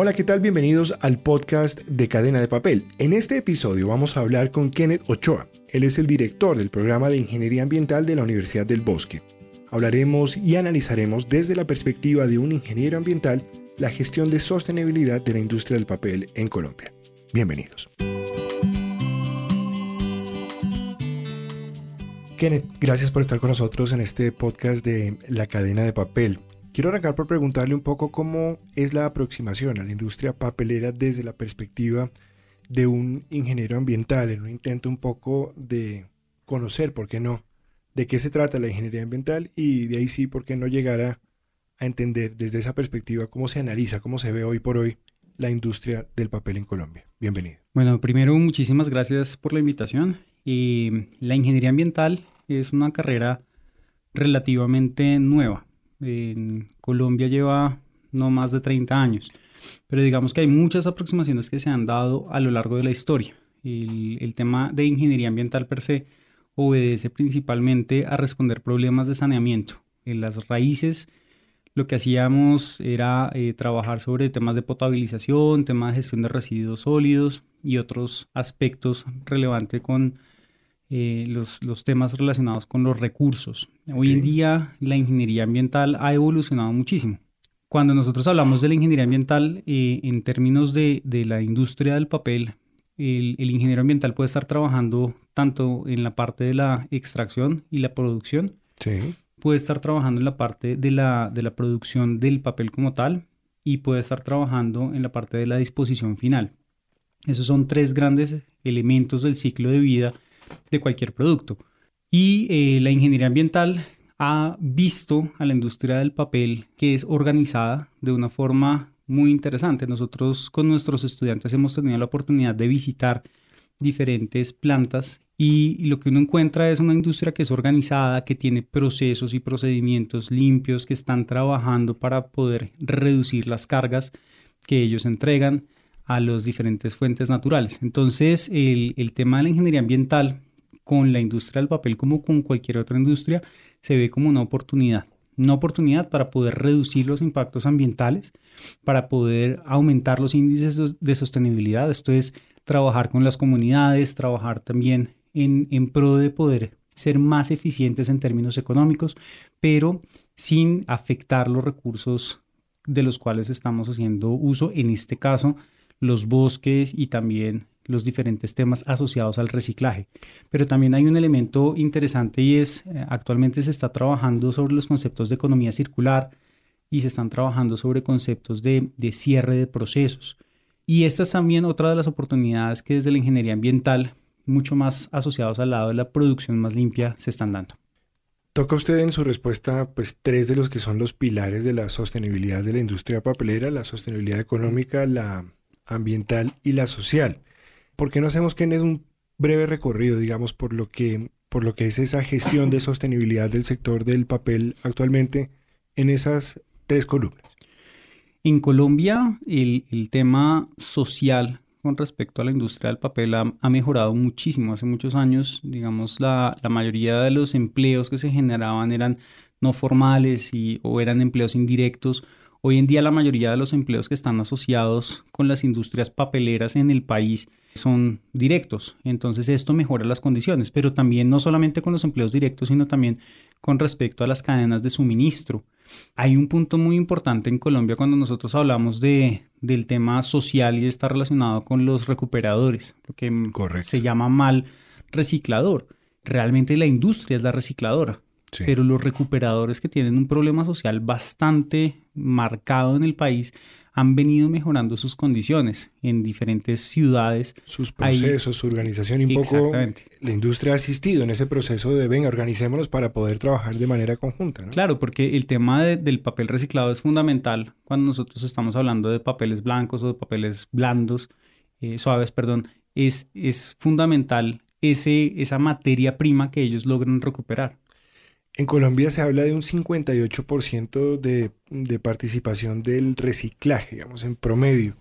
Hola, ¿qué tal? Bienvenidos al podcast de Cadena de Papel. En este episodio vamos a hablar con Kenneth Ochoa. Él es el director del programa de Ingeniería Ambiental de la Universidad del Bosque. Hablaremos y analizaremos desde la perspectiva de un ingeniero ambiental la gestión de sostenibilidad de la industria del papel en Colombia. Bienvenidos. Kenneth, gracias por estar con nosotros en este podcast de La cadena de papel. Quiero arrancar por preguntarle un poco cómo es la aproximación a la industria papelera desde la perspectiva de un ingeniero ambiental, en un intento un poco de conocer, ¿por qué no?, de qué se trata la ingeniería ambiental y de ahí sí, ¿por qué no llegar a, entender desde esa perspectiva cómo se analiza, cómo se ve hoy por hoy la industria del papel en Colombia? Bienvenido. Bueno, primero muchísimas gracias por la invitación. Y la ingeniería ambiental es una carrera relativamente nueva en Colombia lleva no más de 30 años, pero digamos que hay muchas aproximaciones que se han dado a lo largo de la historia. El, tema de ingeniería ambiental per se obedece principalmente a responder problemas de saneamiento. En las raíces lo que hacíamos era eh, trabajar sobre temas de potabilización, temas de gestión de residuos sólidos y otros aspectos relevantes con eh, los, los, temas relacionados con los recursos. Hoy en día la ingeniería ambiental ha evolucionado muchísimo. Cuando nosotros hablamos de la ingeniería ambiental eh, en términos de, de, la industria del papel, el, el, ingeniero ambiental puede estar trabajando tanto en la parte de la extracción y la producción, sí. puede estar trabajando en la parte de la, de la producción del papel como tal y puede estar trabajando en la parte de la disposición final. Esos son tres grandes elementos del ciclo de vida de cualquier producto. Y eh, la ingeniería ambiental ha visto a la industria del papel que es organizada de una forma muy interesante. Nosotros con nuestros estudiantes hemos tenido la oportunidad de visitar diferentes plantas y lo que uno encuentra es una industria que es organizada, que tiene procesos y procedimientos limpios, que están trabajando para poder reducir las cargas que ellos entregan, a las diferentes fuentes naturales. Entonces, el, el, tema de la ingeniería ambiental con la industria del papel como con cualquier otra industria se ve como una oportunidad. Una oportunidad para poder reducir los impactos ambientales, para poder aumentar los índices de sostenibilidad. Esto es trabajar con las comunidades, trabajar también en, en pro de poder ser más eficientes en términos económicos, pero sin afectar los recursos de los cuales estamos haciendo uso, en este caso los bosques y también los diferentes temas asociados al reciclaje. Pero también hay un elemento interesante y es, eh, actualmente se está trabajando sobre los conceptos de economía circular y se están trabajando sobre conceptos de, de cierre de procesos. Y esta es también otra de las oportunidades que desde la ingeniería ambiental, mucho más asociados al lado de la producción más limpia, se están dando. Toca usted en su respuesta pues tres de los que son los pilares de la sostenibilidad de la industria papelera, la sostenibilidad económica, la ambiental y la social. ¿Por qué no hacemos, que un breve recorrido, digamos, por lo que, por lo que es esa gestión de sostenibilidad del sector del papel actualmente en esas tres columnas? En Colombia, el, el tema social con respecto a la industria del papel ha, ha mejorado muchísimo. Hace muchos años, digamos, la, la, mayoría de los empleos que se generaban eran no formales y, o eran empleos indirectos Hoy en día la mayoría de los empleos que están asociados con las industrias papeleras en el país son directos, entonces esto mejora las condiciones, pero también no solamente con los empleos directos, sino también con respecto a las cadenas de suministro. Hay un punto muy importante en Colombia cuando nosotros hablamos de, del tema social y está relacionado con los recuperadores, lo que se llama mal reciclador. Realmente la industria es la recicladora. Pero los recuperadores que tienen un problema social bastante marcado en el país han venido mejorando sus condiciones en diferentes ciudades. Sus procesos, su organización y un poco la industria ha asistido en ese proceso de, venga, organicémonos para poder trabajar de manera conjunta. Claro, porque el tema del papel reciclado es fundamental cuando nosotros estamos hablando de papeles blancos o de papeles blandos, eh, suaves, perdón, es, es fundamental ese, esa materia prima que ellos logran recuperar. En Colombia se habla de un 58% de, de, participación del reciclaje, digamos, en promedio.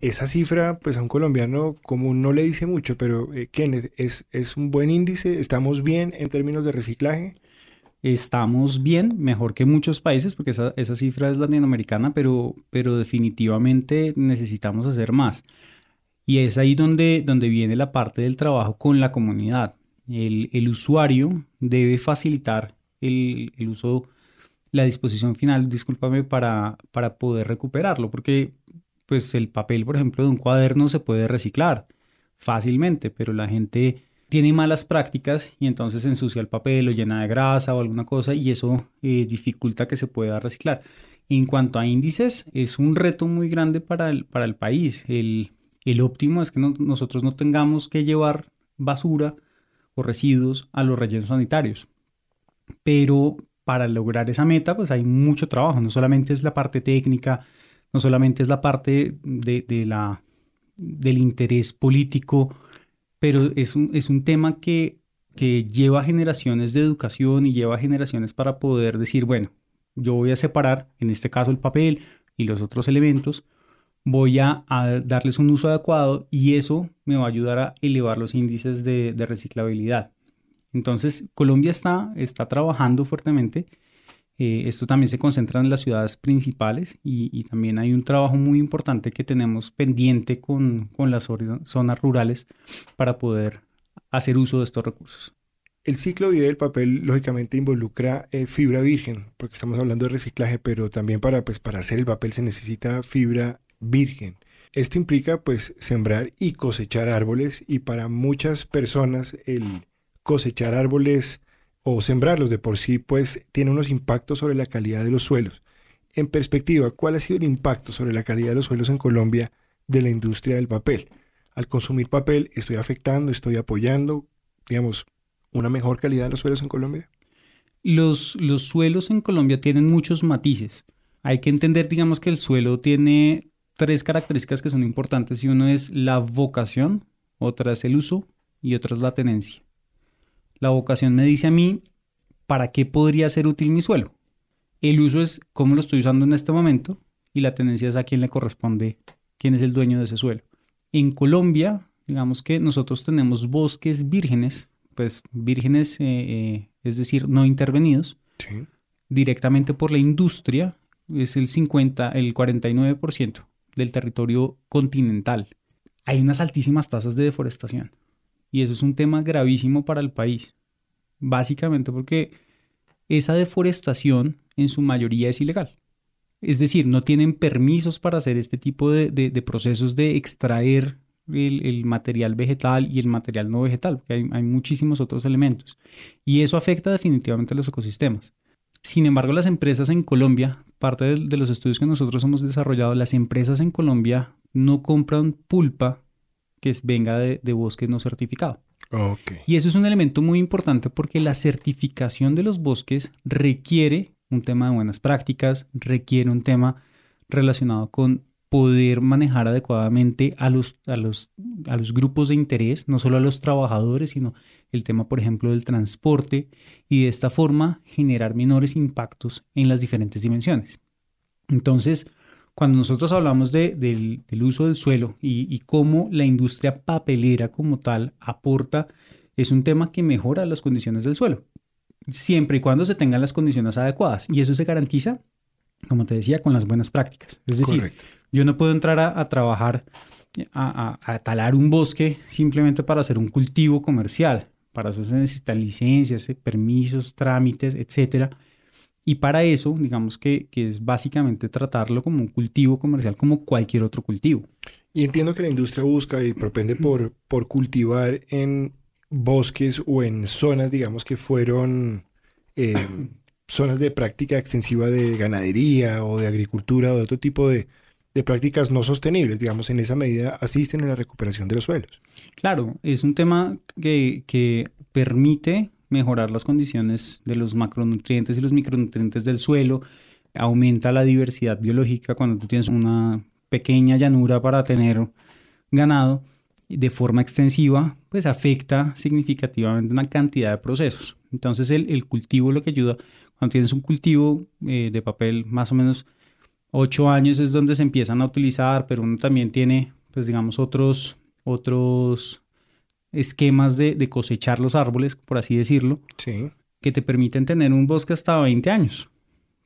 Esa cifra, pues a un colombiano común no le dice mucho, pero eh, Kenneth, ¿es, ¿es un buen índice? ¿Estamos bien en términos de reciclaje? estamos bien, mejor que muchos países, porque esa, esa cifra es latinoamericana, pero, pero definitivamente necesitamos hacer más. Y es ahí donde, donde viene la parte del trabajo con la comunidad. El, el usuario debe facilitar el, uso, la disposición final, discúlpame, para, para poder recuperarlo, porque pues el papel, por ejemplo, de un cuaderno se puede reciclar fácilmente, pero la gente tiene malas prácticas y entonces ensucia el papel o llena de grasa o alguna cosa y eso eh, dificulta que se pueda reciclar. En cuanto a índices, es un reto muy grande para el, para el país. El, el óptimo es que nosotros no tengamos que llevar basura o residuos a los rellenos sanitarios. Pero para lograr esa meta, pues hay mucho trabajo. No solamente es la parte técnica, no solamente es la parte de, la, del interés político pero es un, es un tema que, que lleva generaciones de educación y lleva generaciones para poder decir, bueno, yo voy a separar, en este caso el papel y los otros elementos, voy a, darles un uso adecuado y eso me va a ayudar a elevar los índices de, de reciclabilidad. Entonces, Colombia está, está trabajando fuertemente eh, esto también se concentra en las ciudades principales y, también hay un trabajo muy importante que tenemos pendiente con, las zonas rurales para poder hacer uso de estos recursos. El ciclo de vida del papel lógicamente involucra eh, fibra virgen, porque estamos hablando de reciclaje, pero también para, pues, para hacer el papel se necesita fibra virgen. Esto implica pues sembrar y cosechar árboles y para muchas personas el cosechar árboles o sembrarlos de por sí, pues tiene unos impactos sobre la calidad de los suelos. En perspectiva, ¿cuál ha sido el impacto sobre la calidad de los suelos en Colombia de la industria del papel? Al consumir papel, ¿estoy afectando, estoy apoyando, digamos, una mejor calidad de los suelos en Colombia? Los, los suelos en Colombia tienen muchos matices. Hay que entender, digamos, que el suelo tiene tres características que son importantes y uno es la vocación, otra es el uso y otra es la tenencia. La vocación me dice a mí para qué podría ser útil mi suelo. El uso es cómo lo estoy usando en este momento y la tendencia es a quién le corresponde, quién es el dueño de ese suelo. En Colombia, digamos que nosotros tenemos bosques vírgenes, pues vírgenes, eh, eh, es decir, no intervenidos, directamente por la industria, es el 50, el 49% del territorio continental. Hay unas altísimas tasas de deforestación. Y eso es un tema gravísimo para el país. Básicamente porque esa deforestación en su mayoría es ilegal. Es decir, no tienen permisos para hacer este tipo de, procesos de extraer el, material vegetal y el material no vegetal, porque hay, muchísimos otros elementos. Y eso afecta definitivamente a los ecosistemas. Sin embargo, las empresas en Colombia, parte de, de los estudios que nosotros hemos desarrollado, las empresas en Colombia no compran pulpa que venga de, bosques no certificado. Y eso es un elemento muy importante porque la certificación de los bosques requiere un tema de buenas prácticas, requiere un tema relacionado con poder manejar adecuadamente a los, a los, a los grupos de interés, no solo a los trabajadores, sino el tema, por ejemplo, del transporte, y de esta forma generar menores impactos en las diferentes dimensiones. Entonces, cuando nosotros hablamos del, uso del suelo y, cómo la industria papelera como tal aporta, es un tema que mejora las condiciones del suelo, siempre y cuando se tengan las condiciones adecuadas. Y eso se garantiza, como te decía, con las buenas prácticas. Es decir, yo no puedo entrar a, trabajar, a, a, talar un bosque simplemente para hacer un cultivo comercial. Para eso se necesitan licencias, permisos, trámites, etcétera y para eso, digamos que, es básicamente tratarlo como un cultivo comercial como cualquier otro cultivo. Y entiendo que la industria busca y propende por, por cultivar en bosques o en zonas, digamos, que fueron eh, zonas de práctica extensiva de ganadería o de agricultura o de otro tipo de, de prácticas no sostenibles, digamos, en esa medida asisten a la recuperación de los suelos. Claro, es un tema que, que permite mejorar las condiciones de los macronutrientes y los micronutrientes del suelo, aumenta la diversidad biológica cuando tú tienes una pequeña llanura para tener ganado de forma extensiva, pues afecta significativamente una cantidad de procesos. Entonces el, cultivo lo que ayuda, cuando tienes un cultivo eh, de papel más o menos 8 años es donde se empiezan a utilizar, pero uno también tiene, pues digamos, otros, otros esquemas de, cosechar los árboles, por así decirlo. Sí. que te permiten tener un bosque hasta 20 años.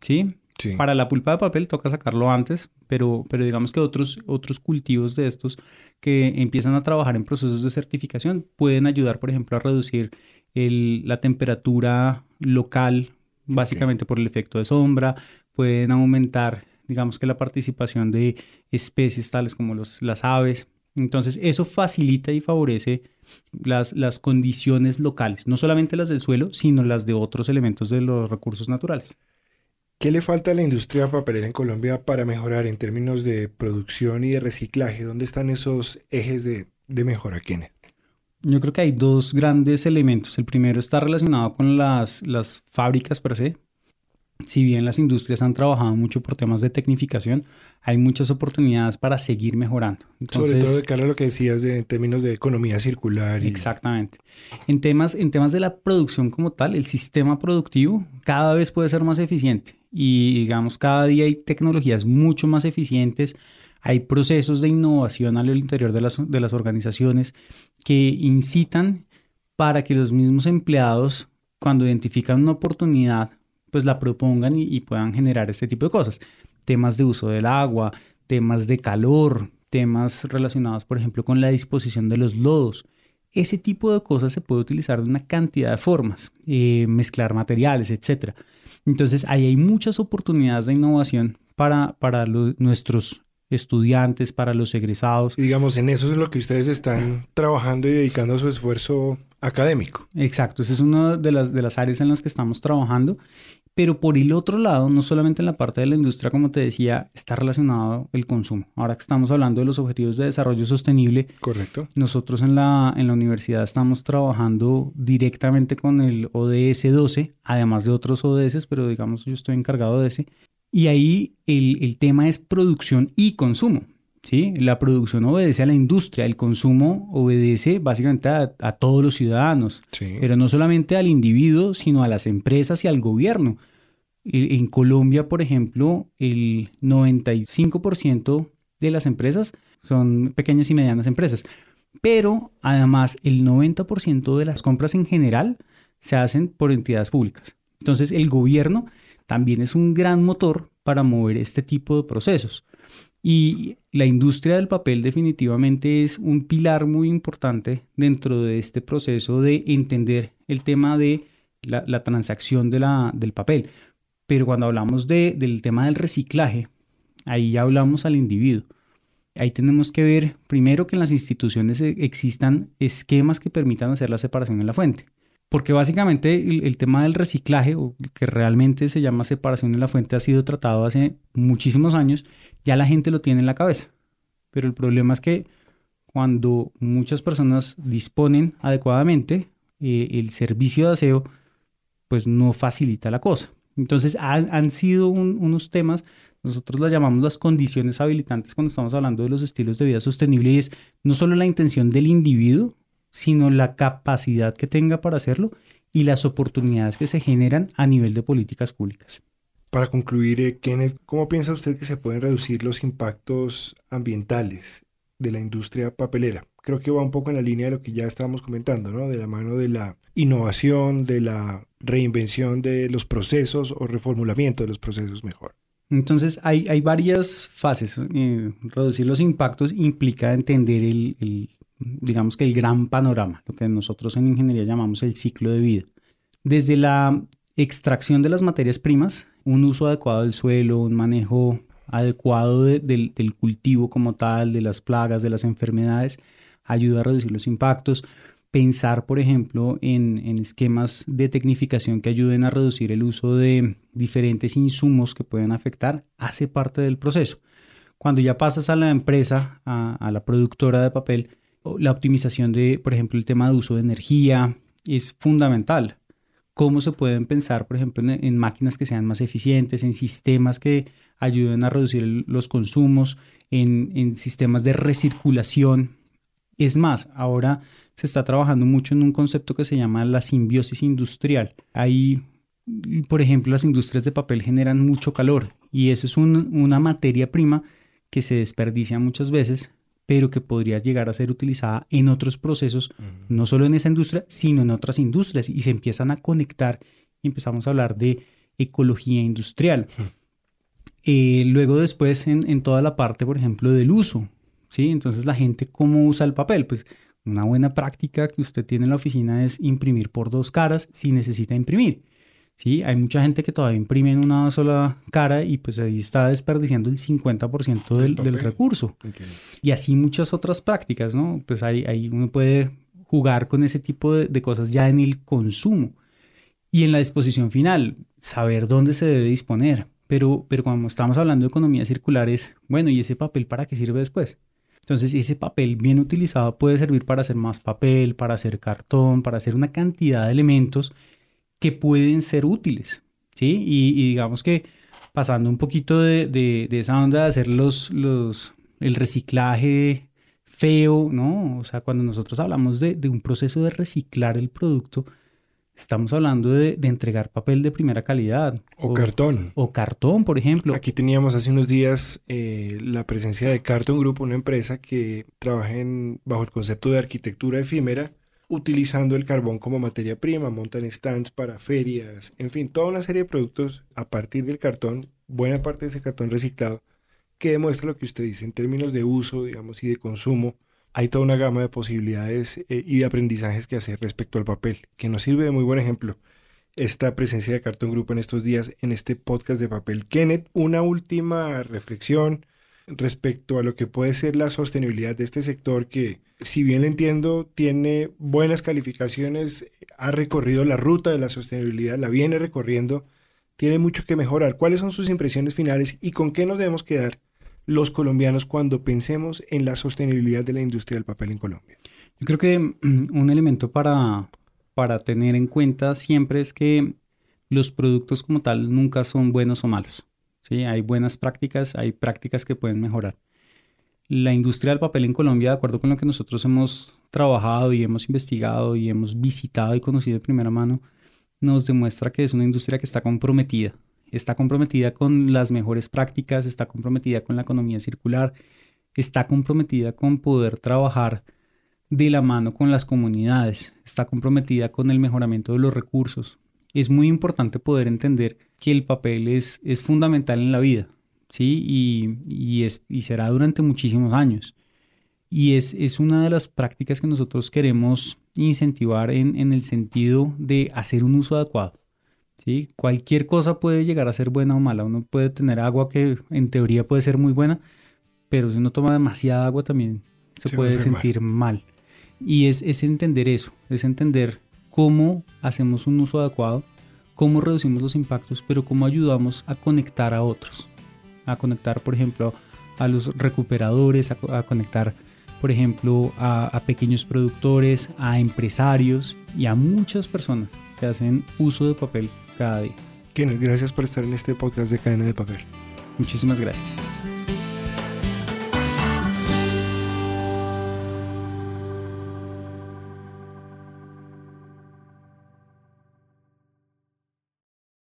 ¿Sí? Sí. Para la pulpa de papel toca sacarlo antes, pero, pero digamos que otros, otros cultivos de estos que empiezan a trabajar en procesos de certificación pueden ayudar, por ejemplo, a reducir el- la temperatura local, básicamente por el efecto de sombra, pueden aumentar, digamos que la participación de especies tales como los, las aves. Entonces, eso facilita y favorece las, las condiciones locales, no solamente las del suelo, sino las de otros elementos de los recursos naturales. ¿Qué le falta a la industria papelera en Colombia para mejorar en términos de producción y de reciclaje? ¿Dónde están esos ejes de, de mejora, Kenneth? Yo creo que hay dos grandes elementos. El primero está relacionado con las, las fábricas per se. Si bien las industrias han trabajado mucho por temas de tecnificación, hay muchas oportunidades para seguir mejorando. Sobre todo de cara a lo que decías de, en términos de economía circular. Y... Exactamente. En temas, en temas de la producción como tal, el sistema productivo cada vez puede ser más eficiente y digamos cada día hay tecnologías mucho más eficientes, hay procesos de innovación al interior de las, de las organizaciones que incitan para que los mismos empleados cuando identifican una oportunidad pues la propongan y, puedan generar este tipo de cosas. Temas de uso del agua, temas de calor, temas relacionados, por ejemplo, con la disposición de los lodos. Ese tipo de cosas se puede utilizar de una cantidad de formas, eh, mezclar materiales, etc. Entonces, ahí hay muchas oportunidades de innovación para, para nuestros estudiantes, para los egresados. Y digamos, en eso es lo que ustedes están trabajando y dedicando su esfuerzo académico. Exacto, esa es una de las, de las áreas en las que estamos trabajando. Pero por el otro lado, no solamente en la parte de la industria, como te decía, está relacionado el consumo. Ahora que estamos hablando de los objetivos de desarrollo sostenible, correcto. Nosotros en la, en la universidad estamos trabajando directamente con el ODS 12, además de otros ODS, pero digamos yo estoy encargado de ese. Y ahí el, el tema es producción y consumo. ¿sí? La producción obedece a la industria, el consumo obedece básicamente a, a todos los ciudadanos, sí. pero no solamente al individuo, sino a las empresas y al gobierno. En Colombia, por ejemplo, el 95% de las empresas son pequeñas y medianas empresas, pero además el 90% de las compras en general se hacen por entidades públicas. Entonces el gobierno también es un gran motor para mover este tipo de procesos. Y la industria del papel definitivamente es un pilar muy importante dentro de este proceso de entender el tema de la, transacción de la, del papel. Pero cuando hablamos de, del tema del reciclaje, ahí ya hablamos al individuo. Ahí tenemos que ver primero que en las instituciones existan esquemas que permitan hacer la separación en la fuente. Porque básicamente el, el, tema del reciclaje, o que realmente se llama separación en la fuente, ha sido tratado hace muchísimos años, ya la gente lo tiene en la cabeza. Pero el problema es que cuando muchas personas disponen adecuadamente, eh, el servicio de aseo pues no facilita la cosa. Entonces han, han sido un, unos temas, nosotros las llamamos las condiciones habilitantes cuando estamos hablando de los estilos de vida sostenible y es no solo la intención del individuo, sino la capacidad que tenga para hacerlo y las oportunidades que se generan a nivel de políticas públicas. Para concluir, eh, Kenneth, ¿cómo piensa usted que se pueden reducir los impactos ambientales de la industria papelera? Creo que va un poco en la línea de lo que ya estábamos comentando, ¿no? De la mano de la innovación, de la reinvención de los procesos o reformulamiento de los procesos mejor. Entonces hay, hay varias fases. Eh, reducir los impactos implica entender el, el, digamos que el gran panorama, lo que nosotros en ingeniería llamamos el ciclo de vida. Desde la extracción de las materias primas, un uso adecuado del suelo, un manejo adecuado de, del, cultivo como tal, de las plagas, de las enfermedades, ayuda a reducir los impactos. Pensar, por ejemplo, en, en, esquemas de tecnificación que ayuden a reducir el uso de diferentes insumos que pueden afectar, hace parte del proceso. Cuando ya pasas a la empresa, a, a la productora de papel, la optimización de, por ejemplo, el tema de uso de energía es fundamental. Cómo se pueden pensar, por ejemplo, en, máquinas que sean más eficientes, en sistemas que ayuden a reducir los consumos, en, sistemas de recirculación. Es más, ahora se está trabajando mucho en un concepto que se llama la simbiosis industrial. Ahí, por ejemplo, las industrias de papel generan mucho calor y esa es un, una materia prima que se desperdicia muchas veces, pero que podría llegar a ser utilizada en otros procesos, no solo en esa industria, sino en otras industrias, y se empiezan a conectar y empezamos a hablar de ecología industrial. Eh, luego después en, en, toda la parte, por ejemplo, del uso, ¿sí? Entonces la gente, ¿cómo usa el papel? Pues una buena práctica que usted tiene en la oficina es imprimir por dos caras si necesita imprimir. ¿Sí? Hay mucha gente que todavía imprime en una sola cara y pues ahí está desperdiciando el 50% del, del, recurso. Y así muchas otras prácticas, ¿no? Pues ahí, ahí uno puede jugar con ese tipo de, de, cosas ya en el consumo. Y en la disposición final, saber dónde se debe disponer. Pero, pero cuando estamos hablando de economía circular es, bueno, ¿y ese papel para qué sirve después? Entonces ese papel bien utilizado puede servir para hacer más papel, para hacer cartón, para hacer una cantidad de elementos que pueden ser útiles, ¿sí? Y, digamos que pasando un poquito de, de, esa onda de hacer los, los, el reciclaje feo, ¿no? O sea, cuando nosotros hablamos de, de un proceso de reciclar el producto, estamos hablando de, de entregar papel de primera calidad. O, cartón. O cartón, por ejemplo. Aquí teníamos hace unos días eh, la presencia de Carton Group, una empresa que trabaja en, bajo el concepto de arquitectura efímera utilizando el carbón como materia prima, montan stands para ferias, en fin, toda una serie de productos a partir del cartón, buena parte de ese cartón reciclado, que demuestra lo que usted dice en términos de uso, digamos, y de consumo. Hay toda una gama de posibilidades eh, y de aprendizajes que hacer respecto al papel, que nos sirve de muy buen ejemplo esta presencia de Cartón Grupo en estos días en este podcast de papel. Kenneth, una última reflexión respecto a lo que puede ser la sostenibilidad de este sector que si bien entiendo, tiene buenas calificaciones, ha recorrido la ruta de la sostenibilidad, la viene recorriendo, tiene mucho que mejorar. ¿Cuáles son sus impresiones finales y con qué nos debemos quedar los colombianos cuando pensemos en la sostenibilidad de la industria del papel en Colombia? Yo creo que mm, un elemento para, para tener en cuenta siempre es que los productos como tal nunca son buenos o malos. ¿Sí? Hay buenas prácticas, hay prácticas que pueden mejorar la industria del papel en Colombia, de acuerdo con lo que nosotros hemos trabajado y hemos investigado y hemos visitado y conocido de primera mano, nos demuestra que es una industria que está comprometida. Está comprometida con las mejores prácticas, está comprometida con la economía circular, está comprometida con poder trabajar de la mano con las comunidades, está comprometida con el mejoramiento de los recursos. Es muy importante poder entender que el papel es, es fundamental en la vida. ¿sí? Y, es, y será durante muchísimos años. Y es, es, una de las prácticas que nosotros queremos incentivar en, en, el sentido de hacer un uso adecuado. ¿sí? Cualquier cosa puede llegar a ser buena o mala. Uno puede tener agua que en teoría puede ser muy buena, pero si uno toma demasiada agua también se, puede sentir mal. Y es, es entender eso, es entender cómo hacemos un uso adecuado, cómo reducimos los impactos, pero cómo ayudamos a conectar a otros a conectar, por ejemplo, a los recuperadores, a, conectar, por ejemplo, a, pequeños productores, a empresarios y a muchas personas que hacen uso de papel cada día. Kenneth, gracias por estar en este podcast de Cadena de Papel. Muchísimas gracias.